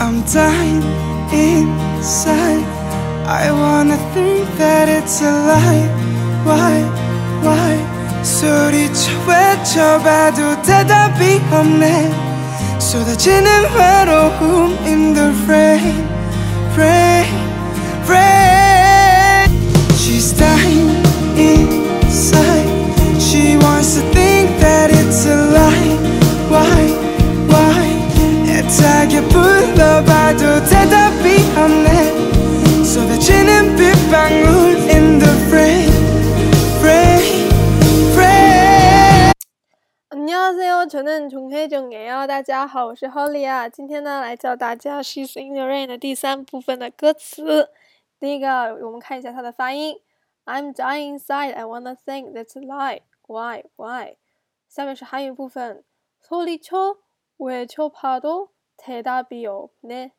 I'm dying inside. I wanna think that it's a lie. Why, why? 소리쳐 외쳐봐도 대답이 없네. 쏟아지는 외로움 in the rain, rain, rain. She's dying 쏟아지는 빗방울 in the rain, rain, rain. 안녕하세요，저는 종혜정예요。大家好，我是 Holly 啊。今天呢，来教大家《She's in the Rain》的第三部分的歌词。第一个，我们看一下它的发音。I'm dying inside. I wanna think that's a lie. Why? Why? 下面是韩语部分。소리쳐외쳐봐도대답이없네。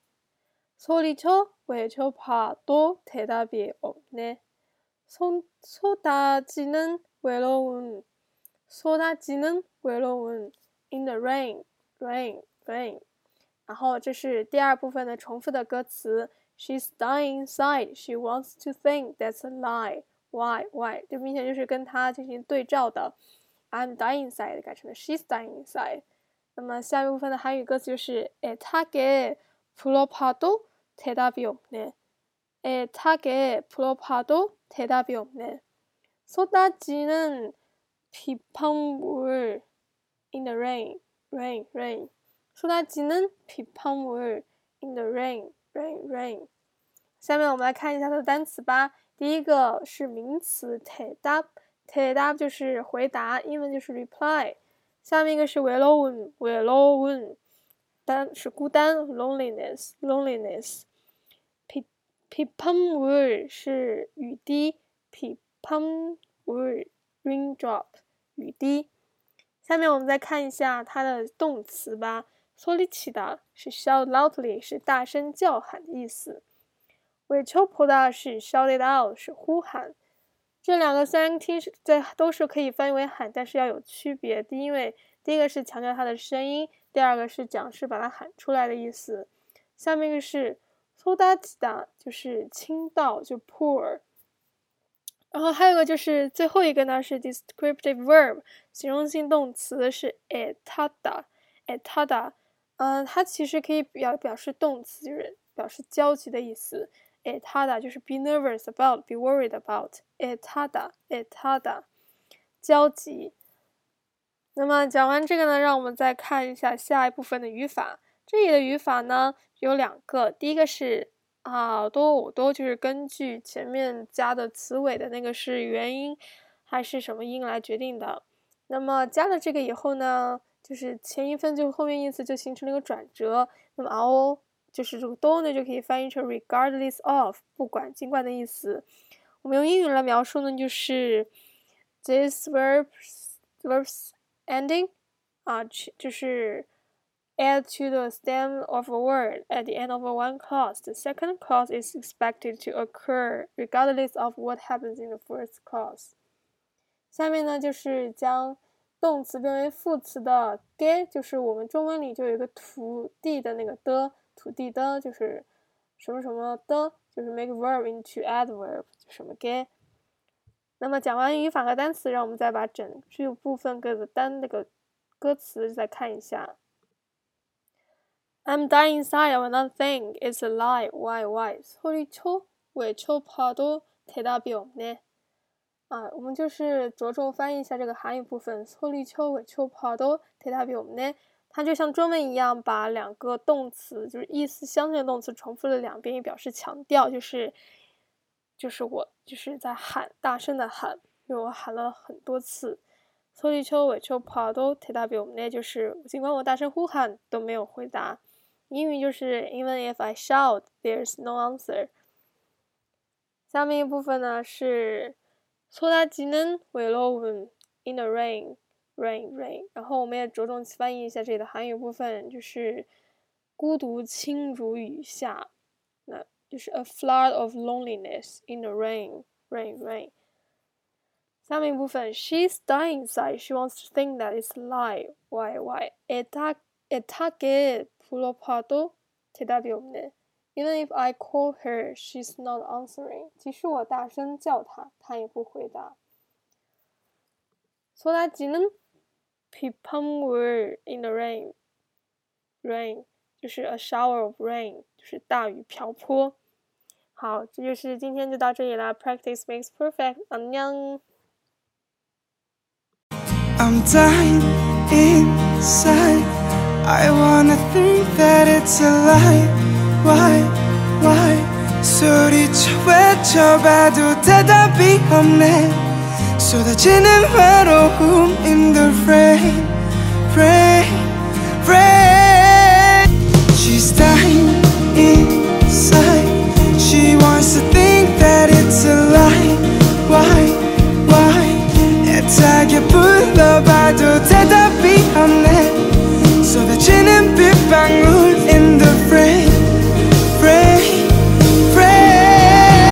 소리쳐외쳐봐도대답이없네。쏟쏟아지는외로움 쏟아지는 외로움 in the rain, rain, rain。然后这是第二部分的重复的歌词。She's dying inside. She wants to think that's a lie. Why, why？这明显就是跟它进行对照的。I'm dying inside 改成了 She's dying inside。那么下一部分的韩语歌词就是애타게불러봐도 대답이없네애타게불러봐도대답이없네쏟아지는 비방울 in the rain, rain, rain. 쏟아지는 비방울 in the rain, rain, rain. 下面我们来看一下它的单词吧。第一个是名词 대답 대답就是回答，英文就是 reply。下面一个是외로움 외로움单是孤单 loneliness, loneliness. 비 비방울是雨滴，비방울 raindrop 雨滴。下面我们再看一下它的动词吧。소리치다是 shout loudly，是大声叫喊的意思。외쳐보다是 shout it out，是呼喊。这两个虽然听是在都是可以翻译为喊，但是要有区别。第一位，第一个是强调它的声音，第二个是讲是把它喊出来的意思。下面一个是 soldatsda 就是倾倒，就 pour。然后还有个就是最后一个呢是 descriptive verb 形容性动词是 etada etada，嗯、呃，它其实可以表表示动词，就是表示焦急的意思。etada 就是 be nervous about，be worried about etada etada，焦急。那么讲完这个呢，让我们再看一下下一部分的语法。这里的语法呢，有两个，第一个是。啊，多多就是根据前面加的词尾的那个是元音还是什么音来决定的。那么加了这个以后呢，就是前一分就后面意思就形成了一个转折。那么 all 就是这个多呢就可以翻译成 regardless of 不管尽管的意思。我们用英语来描述呢，就是 this verbs verbs ending 啊，就是。Add to the stem of a word at the end of one clause. The second clause is expected to occur regardless of what happens in the first clause. 下面呢，就是将动词变为副词的 get，就是我们中文里就有一个土地的那个的，土地的，就是什么什么的，就是 make verb into adverb，就什么 get。那么讲完语法和单词，让我们再把整句部分各个单那个歌词再看一下。I'm dying inside of another thing. It's a lie. Why? Why? 소리쳐 외쳐봐도 대답이 없네. 啊，我们就是着重翻译一下这个韩语部分。소리쳐외쳐봐도대답이없네它就像中文一样，把两个动词就是意思相近的动词重复了两遍，以表示强调，就是就是我就是在喊，大声的喊，因为我喊了很多次。소리쳐외쳐봐도대답이없네就是尽管我大声呼喊都没有回答。 英语就是 Even if I shout, there's no answer。下面一部分呢是쏟아지는외로움 in the rain, rain, rain。然后我们也着重翻译一下这里的韩语部分，就是孤独轻如雨下，那就是 a flood of loneliness in the rain, rain, rain。下面一部分，She's dying inside. She wants to think that it's a lie. Why, why? 애타 애 타게 불러봐도 대답이 없네. Even if I call her, she's not answering. 即使我大声叫她，她也不回答。 쏟아지는 비방울 in the rain. Rain 就是 a shower of rain，就是大雨瓢泼。好，这就是今天就到这里啦。Practice makes perfect. 안녕. I'm dying inside. I wanna think that it's a lie. Why, why? 소리쳐 외쳐봐도 대답이 없네. 쏟아지는 외로움 in the rain, rain, rain. She's dying inside. She wants to think that it's a lie. Why, why? 애타게 불러봐도 대답이 없네 bang roots